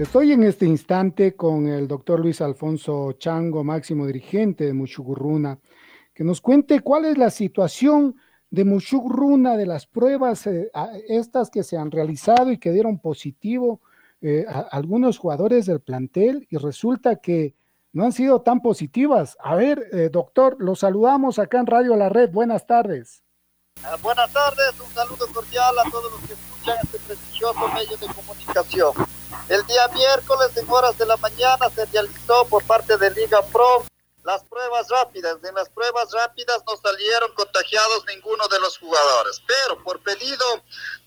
Estoy en este instante con el doctor Luis Alfonso Chango, máximo dirigente de Muchugurruna, que nos cuente cuál es la situación de Muchugurruna, de las pruebas eh, estas que se han realizado y que dieron positivo eh, a algunos jugadores del plantel y resulta que no han sido tan positivas. A ver, eh, doctor, los saludamos acá en Radio La Red. Buenas tardes. Ah, buenas tardes, un saludo cordial a todos los que escuchan este prestigioso medio de comunicación. El día miércoles en horas de la mañana se realizó por parte de Liga Pro las pruebas rápidas. En las pruebas rápidas no salieron contagiados ninguno de los jugadores, pero por pedido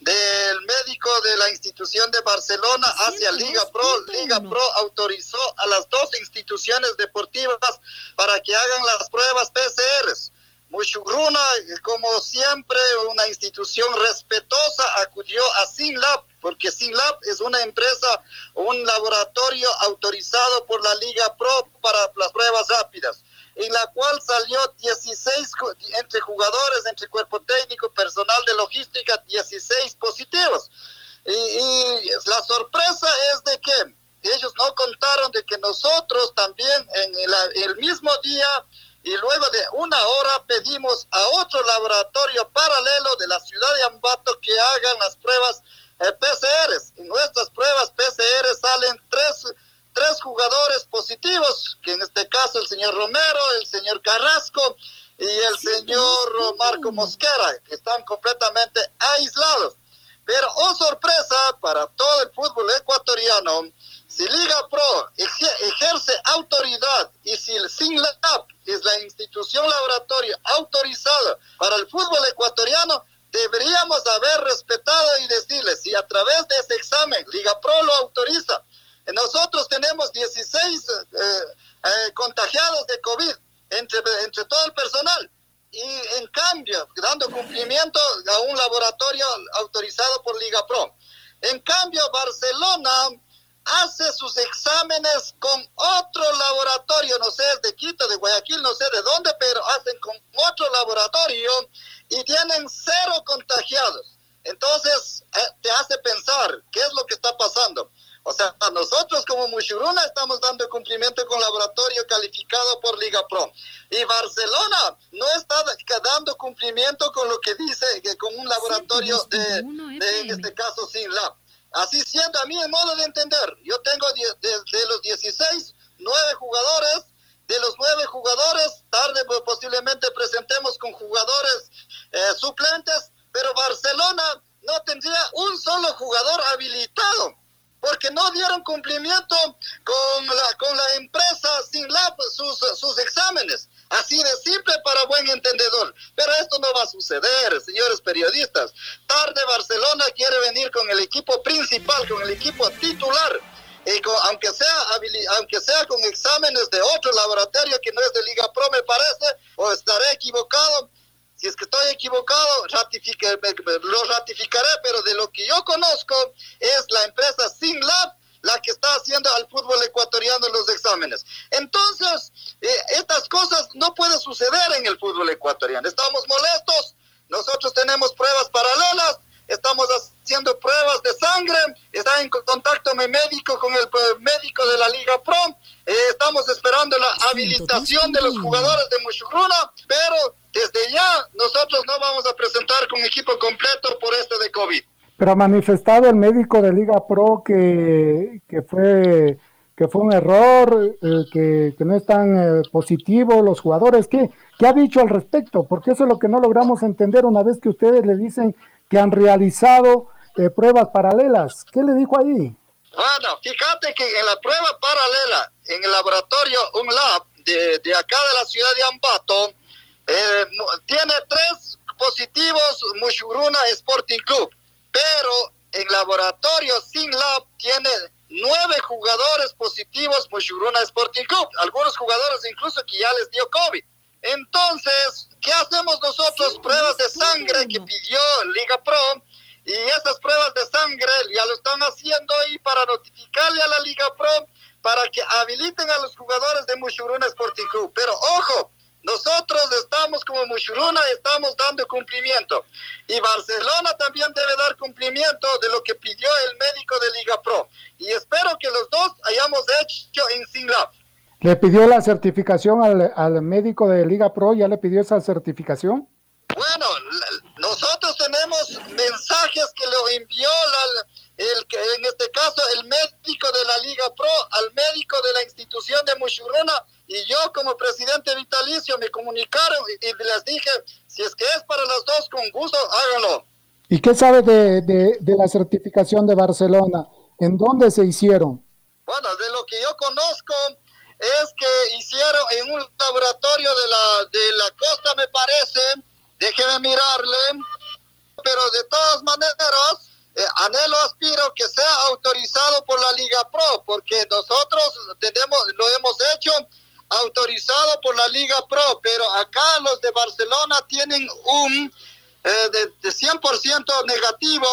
del médico de la institución de Barcelona hacia Liga Pro, Liga Pro autorizó a las dos instituciones deportivas para que hagan las pruebas PCRs. Mushugruna, como siempre, una institución respetuosa, acudió a SINLAB, porque SINLAB es una empresa, un laboratorio autorizado por la Liga Pro para las pruebas rápidas, en la cual salió 16 entre jugadores, entre cuerpo técnico, personal de logística, 16 positivos. Y, la sorpresa es de que ellos no contaron de que nosotros también en el mismo día y luego de una hora pedimos a otro laboratorio paralelo de la ciudad de Ambato que hagan las pruebas eh, PCRs. En nuestras pruebas PCR salen tres, tres jugadores positivos, que en este caso el señor Romero, el señor Carrasco y el señor Marco Mosquera, que están completamente aislados. Pero, oh sorpresa, para todo el fútbol ecuatoriano, si Liga Pro ejerce autoridad y si el SINLAB es la institución laboratorio autorizada para el fútbol ecuatoriano, deberíamos haber respetado y decirle si a través de ese examen Liga Pro lo autoriza. Nosotros tenemos 16 eh, eh, contagiados de COVID entre, entre todo el personal y en cambio dando cumplimiento a un laboratorio autorizado por Liga Pro. En cambio, Barcelona hace sus exámenes con otro laboratorio, no sé, de Quito, de Guayaquil, no sé de dónde, pero hacen con otro laboratorio y tienen cero contagiados. Entonces, eh, te hace pensar qué es lo que está pasando. O sea, nosotros como Mushuruna estamos dando cumplimiento con laboratorio calificado por Liga Pro. Y Barcelona no está dando cumplimiento con lo que dice, que con un laboratorio de, de, en este caso, sin lab. Así siendo, a mí en modo de entender, yo tengo de, los 16, 9 jugadores, de los 9 jugadores, tarde pues, posiblemente presentemos con jugadores eh, suplentes, pero Barcelona no tendría un solo jugador habilitado porque no dieron cumplimiento con la, con la empresa sin sus, sus exámenes. Así de simple para buen entendedor. Pero esto no va a suceder, señores periodistas. Tarde Barcelona quiere venir con el equipo principal, con el equipo titular. Y aunque, sea, aunque sea con exámenes de otro laboratorio que no es de Liga Pro, me parece, o estaré equivocado. Si es que estoy equivocado, lo ratificaré, pero de lo que yo conozco es la empresa SimLab la que está haciendo al fútbol ecuatoriano los exámenes. Entonces, eh, estas cosas no pueden suceder en el fútbol ecuatoriano. Estamos molestos, nosotros tenemos pruebas paralelas, estamos haciendo pruebas de sangre, está en contacto mi médico con el eh, médico de la Liga Pro, eh, estamos esperando la habilitación de los jugadores de Mushuruna, pero desde ya nosotros no vamos a presentar con equipo completo por este de COVID. Pero ha manifestado el médico de Liga Pro que, fue que fue un error, eh, que, no están eh, positivos los jugadores. ¿Qué, ¿Qué ha dicho al respecto? Porque eso es lo que no logramos entender una vez que ustedes le dicen que han realizado eh, pruebas paralelas. ¿Qué le dijo ahí? Bueno, fíjate que en la prueba paralela, en el laboratorio, un lab de, de acá de la ciudad de Ambato, tiene tres positivos Mushuruna Sporting Club, pero en laboratorio sin lab tiene nueve jugadores positivos Mushuruna Sporting Club, algunos jugadores incluso que ya les dio COVID. Entonces, ¿qué hacemos nosotros? Pruebas de sangre que pidió Liga Pro y esas pruebas de sangre ya lo están haciendo ahí para notificarle a la Liga Pro para que habiliten a los jugadores de Mushuruna Sporting Club. Pero ojo, nosotros estamos como Mushuruna, estamos dando cumplimiento. Y Barcelona también debe dar cumplimiento de lo que pidió el médico de Liga Pro. Y espero que los dos hayamos hecho en SingLab. ¿Le pidió la certificación al, al, médico de Liga Pro? ¿Ya le pidió esa certificación? Bueno, nosotros tenemos mensajes que lo envió la, el, en este caso el médico de la Liga Pro al médico de la institución de Mushuruna y yo como presidente vitalicio me comunicaron y, y, les dije, si es que es para los dos, con gusto, háganlo. ¿Y qué sabe de, de, de la certificación de Barcelona? ¿En dónde se hicieron? Bueno, de lo que yo conozco es que hicieron en un laboratorio de la, de la costa, me parece, déjeme mirarle, pero de todas maneras, eh, anhelo, aspiro que sea autorizado por la Liga Pro, porque nosotros tenemos, lo hemos hecho por la Liga Pro, pero acá los de Barcelona tienen un eh, de, de 100% negativo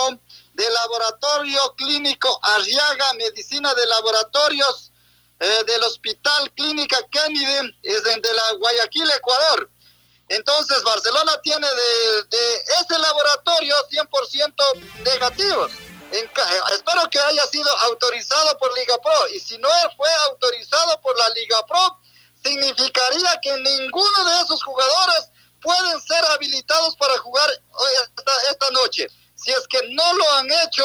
de laboratorio clínico Arriaga, medicina de laboratorios eh, del Hospital Clínica Kennedy, es de, la Guayaquil, Ecuador. Entonces Barcelona tiene de, de ese laboratorio 100% negativos. En, eh, espero que haya sido autorizado por Liga Pro y si no fue autorizado por la Liga Pro, significaría que ninguno de esos jugadores pueden ser habilitados para jugar hoy esta, esta noche. Si es que no lo han hecho,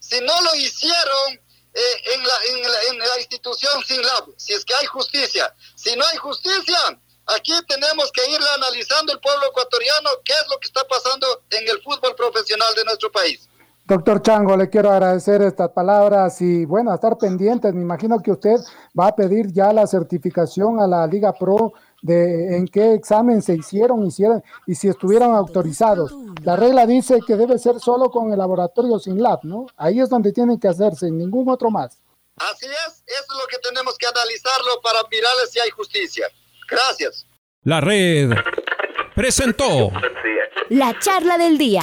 si no lo hicieron eh, en, la, en, la, la institución sin lab, si es que hay justicia. Si no hay justicia, aquí tenemos que ir analizando el pueblo ecuatoriano qué es lo que está pasando en el fútbol profesional de nuestro país. Doctor Chango, le quiero agradecer estas palabras y bueno, a estar pendientes. Me imagino que usted va a pedir ya la certificación a la Liga Pro de en qué examen se hicieron, hicieron y si estuvieron autorizados. La regla dice que debe ser solo con el laboratorio sin lab, ¿no? Ahí es donde tienen que hacerse, ningún otro más. Así es, eso es lo que tenemos que analizarlo para mirarle si hay justicia. Gracias. La red presentó la charla del día.